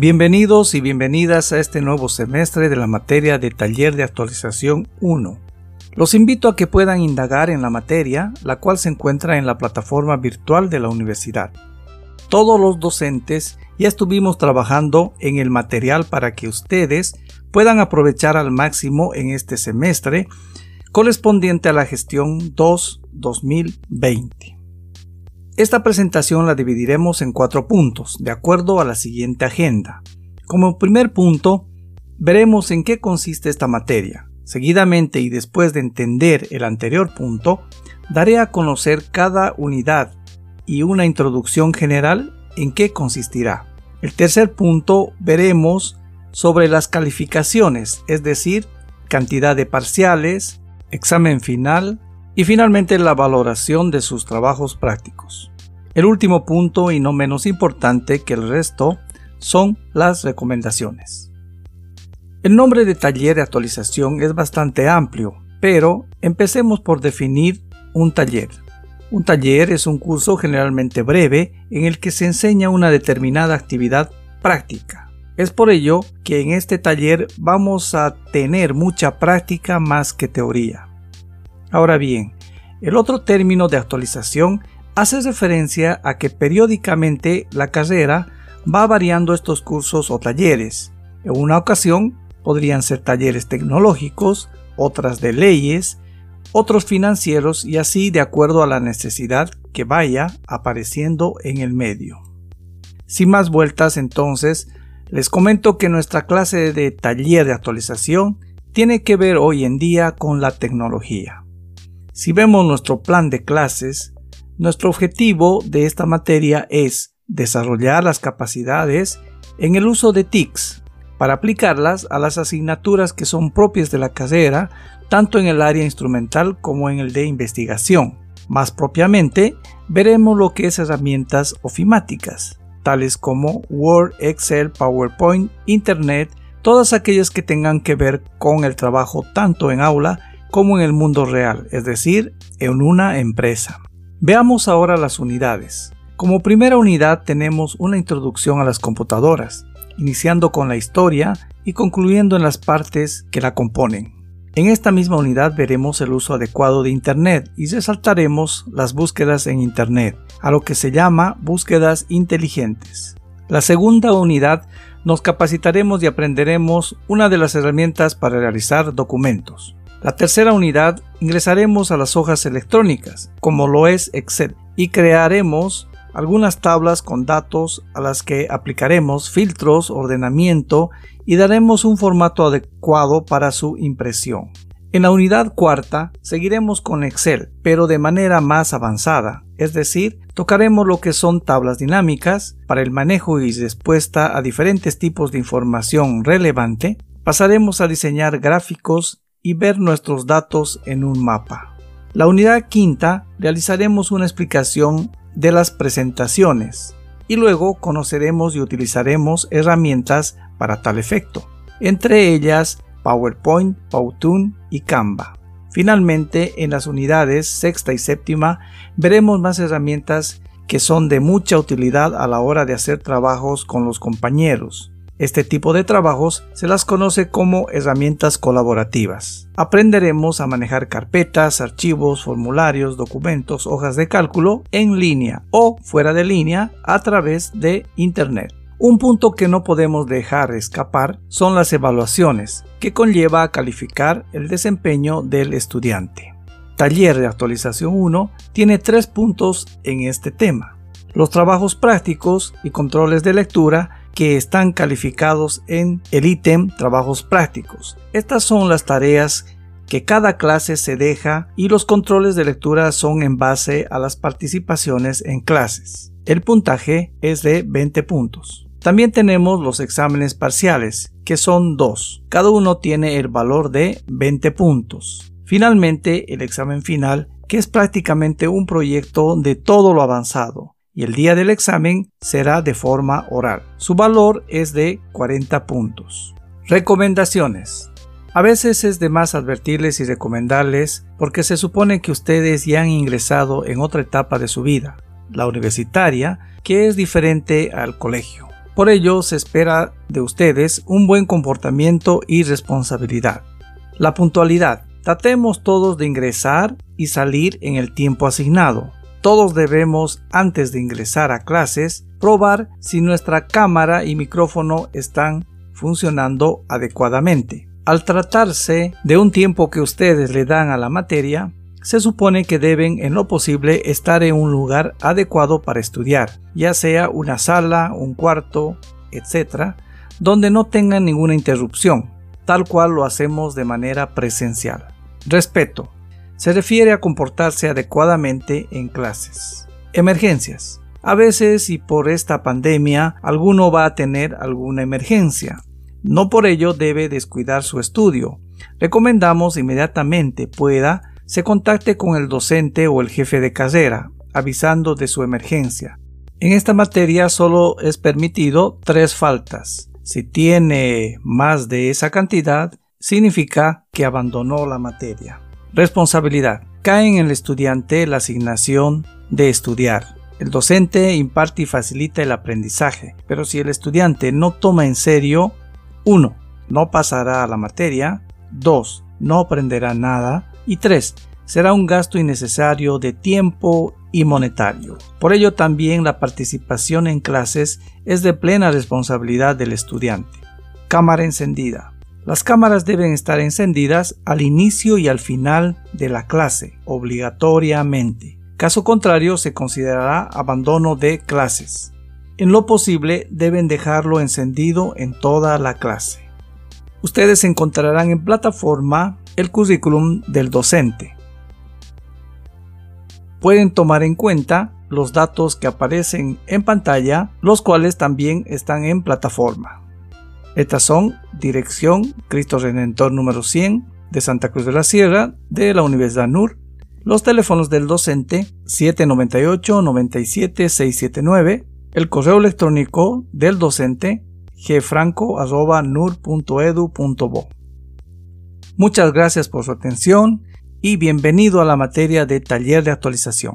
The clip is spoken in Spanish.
Bienvenidos y bienvenidas a este nuevo semestre de la materia de taller de actualización 1. Los invito a que puedan indagar en la materia, la cual se encuentra en la plataforma virtual de la universidad. Todos los docentes ya estuvimos trabajando en el material para que ustedes puedan aprovechar al máximo en este semestre correspondiente a la gestión 2-2020. Esta presentación la dividiremos en cuatro puntos, de acuerdo a la siguiente agenda. Como primer punto, veremos en qué consiste esta materia. Seguidamente y después de entender el anterior punto, daré a conocer cada unidad y una introducción general en qué consistirá. El tercer punto veremos sobre las calificaciones, es decir, cantidad de parciales, examen final y finalmente la valoración de sus trabajos prácticos. El último punto y no menos importante que el resto son las recomendaciones. El nombre de taller de actualización es bastante amplio, pero empecemos por definir un taller. Un taller es un curso generalmente breve en el que se enseña una determinada actividad práctica. Es por ello que en este taller vamos a tener mucha práctica más que teoría. Ahora bien, el otro término de actualización hace referencia a que periódicamente la carrera va variando estos cursos o talleres. En una ocasión podrían ser talleres tecnológicos, otras de leyes, otros financieros y así de acuerdo a la necesidad que vaya apareciendo en el medio. Sin más vueltas entonces, les comento que nuestra clase de taller de actualización tiene que ver hoy en día con la tecnología. Si vemos nuestro plan de clases, nuestro objetivo de esta materia es desarrollar las capacidades en el uso de TICs para aplicarlas a las asignaturas que son propias de la carrera, tanto en el área instrumental como en el de investigación. Más propiamente, veremos lo que es herramientas ofimáticas, tales como Word, Excel, PowerPoint, Internet, todas aquellas que tengan que ver con el trabajo tanto en aula como en el mundo real, es decir, en una empresa. Veamos ahora las unidades. Como primera unidad tenemos una introducción a las computadoras, iniciando con la historia y concluyendo en las partes que la componen. En esta misma unidad veremos el uso adecuado de Internet y resaltaremos las búsquedas en Internet, a lo que se llama búsquedas inteligentes. La segunda unidad nos capacitaremos y aprenderemos una de las herramientas para realizar documentos. La tercera unidad ingresaremos a las hojas electrónicas, como lo es Excel, y crearemos algunas tablas con datos a las que aplicaremos filtros, ordenamiento y daremos un formato adecuado para su impresión. En la unidad cuarta seguiremos con Excel, pero de manera más avanzada, es decir, tocaremos lo que son tablas dinámicas para el manejo y respuesta a diferentes tipos de información relevante, pasaremos a diseñar gráficos y ver nuestros datos en un mapa. La unidad quinta realizaremos una explicación de las presentaciones y luego conoceremos y utilizaremos herramientas para tal efecto, entre ellas PowerPoint, Powtoon y Canva. Finalmente, en las unidades sexta y séptima veremos más herramientas que son de mucha utilidad a la hora de hacer trabajos con los compañeros, este tipo de trabajos se las conoce como herramientas colaborativas. Aprenderemos a manejar carpetas, archivos, formularios, documentos, hojas de cálculo en línea o fuera de línea a través de Internet. Un punto que no podemos dejar escapar son las evaluaciones, que conlleva a calificar el desempeño del estudiante. Taller de actualización 1 tiene tres puntos en este tema. Los trabajos prácticos y controles de lectura que están calificados en el ítem trabajos prácticos. Estas son las tareas que cada clase se deja y los controles de lectura son en base a las participaciones en clases. El puntaje es de 20 puntos. También tenemos los exámenes parciales, que son dos. Cada uno tiene el valor de 20 puntos. Finalmente, el examen final, que es prácticamente un proyecto de todo lo avanzado y el día del examen será de forma oral. Su valor es de 40 puntos. Recomendaciones. A veces es de más advertirles y recomendarles porque se supone que ustedes ya han ingresado en otra etapa de su vida, la universitaria, que es diferente al colegio. Por ello se espera de ustedes un buen comportamiento y responsabilidad. La puntualidad. Tratemos todos de ingresar y salir en el tiempo asignado. Todos debemos, antes de ingresar a clases, probar si nuestra cámara y micrófono están funcionando adecuadamente. Al tratarse de un tiempo que ustedes le dan a la materia, se supone que deben en lo posible estar en un lugar adecuado para estudiar, ya sea una sala, un cuarto, etc., donde no tengan ninguna interrupción, tal cual lo hacemos de manera presencial. Respeto. Se refiere a comportarse adecuadamente en clases. Emergencias. A veces y por esta pandemia alguno va a tener alguna emergencia. No por ello debe descuidar su estudio. Recomendamos inmediatamente pueda se contacte con el docente o el jefe de carrera, avisando de su emergencia. En esta materia solo es permitido tres faltas. Si tiene más de esa cantidad, significa que abandonó la materia. Responsabilidad. Cae en el estudiante la asignación de estudiar. El docente imparte y facilita el aprendizaje, pero si el estudiante no toma en serio, 1. No pasará a la materia, 2. No aprenderá nada, y 3. Será un gasto innecesario de tiempo y monetario. Por ello también la participación en clases es de plena responsabilidad del estudiante. Cámara encendida. Las cámaras deben estar encendidas al inicio y al final de la clase, obligatoriamente. Caso contrario, se considerará abandono de clases. En lo posible, deben dejarlo encendido en toda la clase. Ustedes encontrarán en plataforma el currículum del docente. Pueden tomar en cuenta los datos que aparecen en pantalla, los cuales también están en plataforma. Estas son dirección Cristo Redentor número 100 de Santa Cruz de la Sierra de la Universidad NUR, los teléfonos del docente 798 97 679, el correo electrónico del docente gfranco.nur.edu.bo. Muchas gracias por su atención y bienvenido a la materia de taller de actualización.